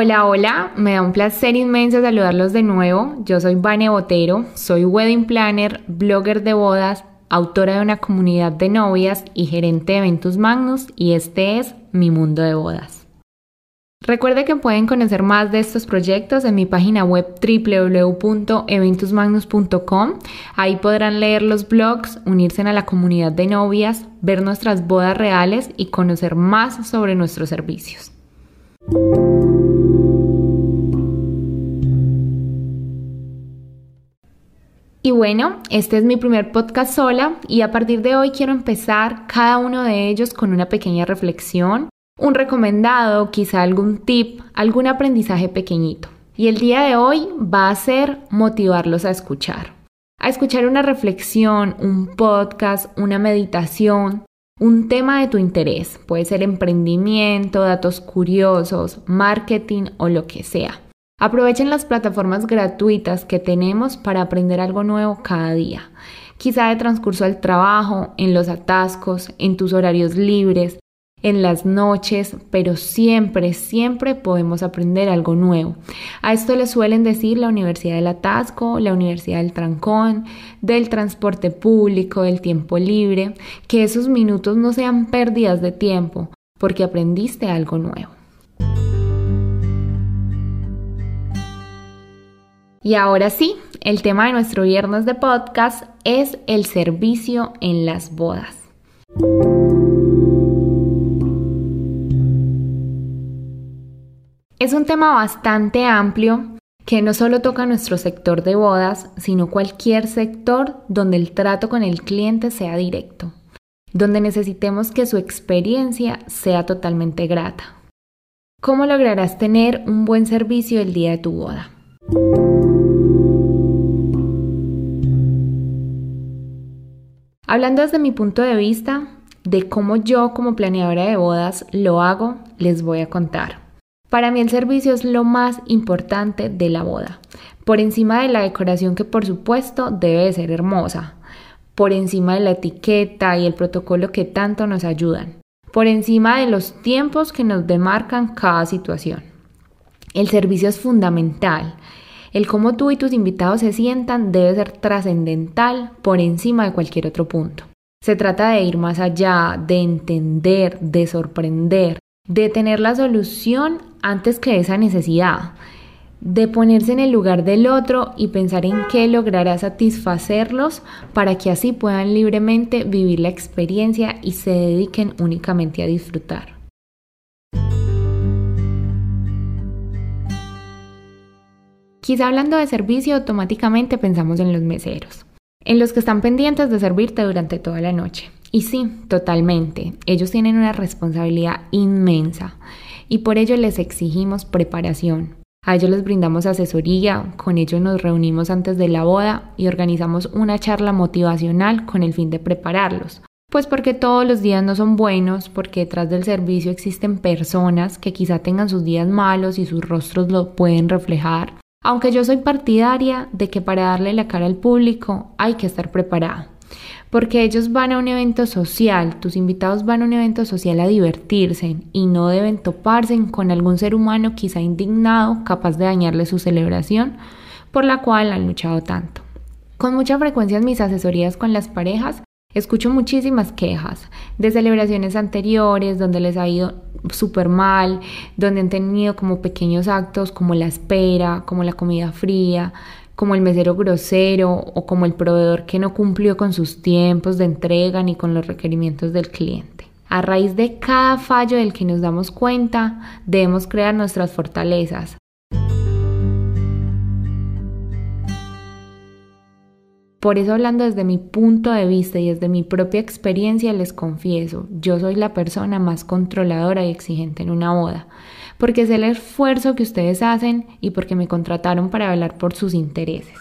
Hola, hola, me da un placer inmenso saludarlos de nuevo. Yo soy Vane Botero, soy wedding planner, blogger de bodas, autora de una comunidad de novias y gerente de Eventus Magnus y este es mi mundo de bodas. Recuerde que pueden conocer más de estos proyectos en mi página web www.eventusmagnus.com. Ahí podrán leer los blogs, unirse a la comunidad de novias, ver nuestras bodas reales y conocer más sobre nuestros servicios. Y bueno, este es mi primer podcast sola y a partir de hoy quiero empezar cada uno de ellos con una pequeña reflexión, un recomendado, quizá algún tip, algún aprendizaje pequeñito. Y el día de hoy va a ser motivarlos a escuchar. A escuchar una reflexión, un podcast, una meditación, un tema de tu interés. Puede ser emprendimiento, datos curiosos, marketing o lo que sea. Aprovechen las plataformas gratuitas que tenemos para aprender algo nuevo cada día. Quizá de transcurso al trabajo, en los atascos, en tus horarios libres, en las noches, pero siempre, siempre podemos aprender algo nuevo. A esto le suelen decir la Universidad del Atasco, la Universidad del Trancón, del transporte público, del tiempo libre, que esos minutos no sean pérdidas de tiempo, porque aprendiste algo nuevo. Y ahora sí, el tema de nuestro viernes de podcast es el servicio en las bodas. Es un tema bastante amplio que no solo toca nuestro sector de bodas, sino cualquier sector donde el trato con el cliente sea directo, donde necesitemos que su experiencia sea totalmente grata. ¿Cómo lograrás tener un buen servicio el día de tu boda? Hablando desde mi punto de vista de cómo yo como planeadora de bodas lo hago, les voy a contar. Para mí el servicio es lo más importante de la boda, por encima de la decoración que por supuesto debe ser hermosa, por encima de la etiqueta y el protocolo que tanto nos ayudan, por encima de los tiempos que nos demarcan cada situación. El servicio es fundamental. El cómo tú y tus invitados se sientan debe ser trascendental por encima de cualquier otro punto. Se trata de ir más allá, de entender, de sorprender, de tener la solución antes que esa necesidad, de ponerse en el lugar del otro y pensar en qué logrará satisfacerlos para que así puedan libremente vivir la experiencia y se dediquen únicamente a disfrutar. Quizá hablando de servicio, automáticamente pensamos en los meseros, en los que están pendientes de servirte durante toda la noche. Y sí, totalmente, ellos tienen una responsabilidad inmensa y por ello les exigimos preparación. A ellos les brindamos asesoría, con ellos nos reunimos antes de la boda y organizamos una charla motivacional con el fin de prepararlos. Pues porque todos los días no son buenos, porque detrás del servicio existen personas que quizá tengan sus días malos y sus rostros lo pueden reflejar, aunque yo soy partidaria de que para darle la cara al público hay que estar preparado. Porque ellos van a un evento social, tus invitados van a un evento social a divertirse y no deben toparse con algún ser humano quizá indignado, capaz de dañarle su celebración, por la cual han luchado tanto. Con mucha frecuencia en mis asesorías con las parejas Escucho muchísimas quejas de celebraciones anteriores donde les ha ido súper mal, donde han tenido como pequeños actos como la espera, como la comida fría, como el mesero grosero o como el proveedor que no cumplió con sus tiempos de entrega ni con los requerimientos del cliente. A raíz de cada fallo del que nos damos cuenta, debemos crear nuestras fortalezas, Por eso hablando desde mi punto de vista y desde mi propia experiencia les confieso, yo soy la persona más controladora y exigente en una boda, porque es el esfuerzo que ustedes hacen y porque me contrataron para velar por sus intereses.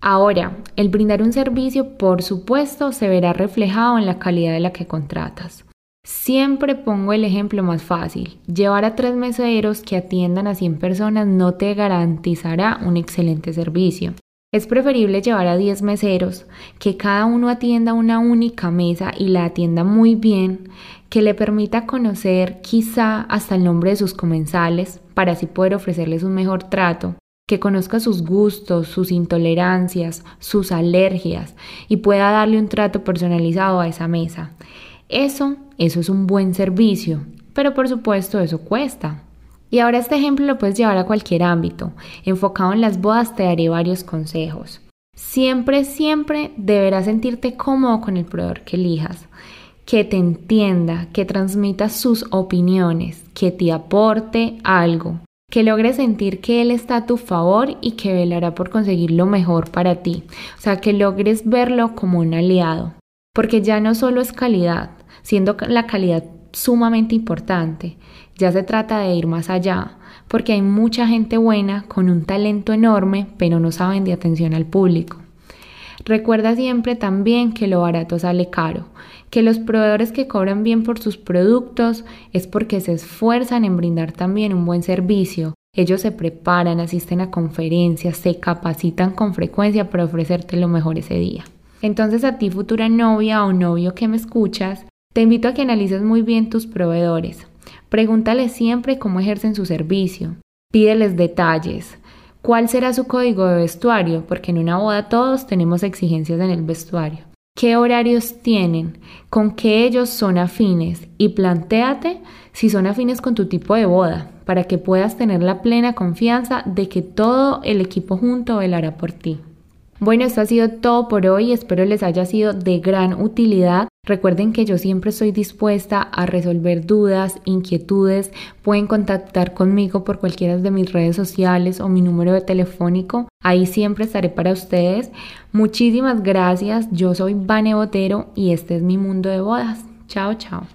Ahora, el brindar un servicio, por supuesto, se verá reflejado en la calidad de la que contratas. Siempre pongo el ejemplo más fácil. Llevar a tres meseros que atiendan a 100 personas no te garantizará un excelente servicio. Es preferible llevar a 10 meseros, que cada uno atienda una única mesa y la atienda muy bien, que le permita conocer quizá hasta el nombre de sus comensales para así poder ofrecerles un mejor trato, que conozca sus gustos, sus intolerancias, sus alergias y pueda darle un trato personalizado a esa mesa. Eso, eso es un buen servicio, pero por supuesto eso cuesta. Y ahora este ejemplo lo puedes llevar a cualquier ámbito. Enfocado en las bodas te daré varios consejos. Siempre, siempre deberás sentirte cómodo con el proveedor que elijas, que te entienda, que transmita sus opiniones, que te aporte algo, que logres sentir que él está a tu favor y que velará por conseguir lo mejor para ti. O sea, que logres verlo como un aliado. Porque ya no solo es calidad, siendo la calidad sumamente importante, ya se trata de ir más allá, porque hay mucha gente buena con un talento enorme, pero no saben de atención al público. Recuerda siempre también que lo barato sale caro, que los proveedores que cobran bien por sus productos es porque se esfuerzan en brindar también un buen servicio. Ellos se preparan, asisten a conferencias, se capacitan con frecuencia para ofrecerte lo mejor ese día. Entonces a ti futura novia o novio que me escuchas, te invito a que analices muy bien tus proveedores. Pregúntale siempre cómo ejercen su servicio. Pídeles detalles. ¿Cuál será su código de vestuario? Porque en una boda todos tenemos exigencias en el vestuario. ¿Qué horarios tienen? ¿Con qué ellos son afines? Y plantéate si son afines con tu tipo de boda, para que puedas tener la plena confianza de que todo el equipo junto velará por ti. Bueno, esto ha sido todo por hoy, espero les haya sido de gran utilidad. Recuerden que yo siempre estoy dispuesta a resolver dudas, inquietudes. Pueden contactar conmigo por cualquiera de mis redes sociales o mi número de telefónico. Ahí siempre estaré para ustedes. Muchísimas gracias. Yo soy Vane Botero y este es mi mundo de bodas. Chao, chao.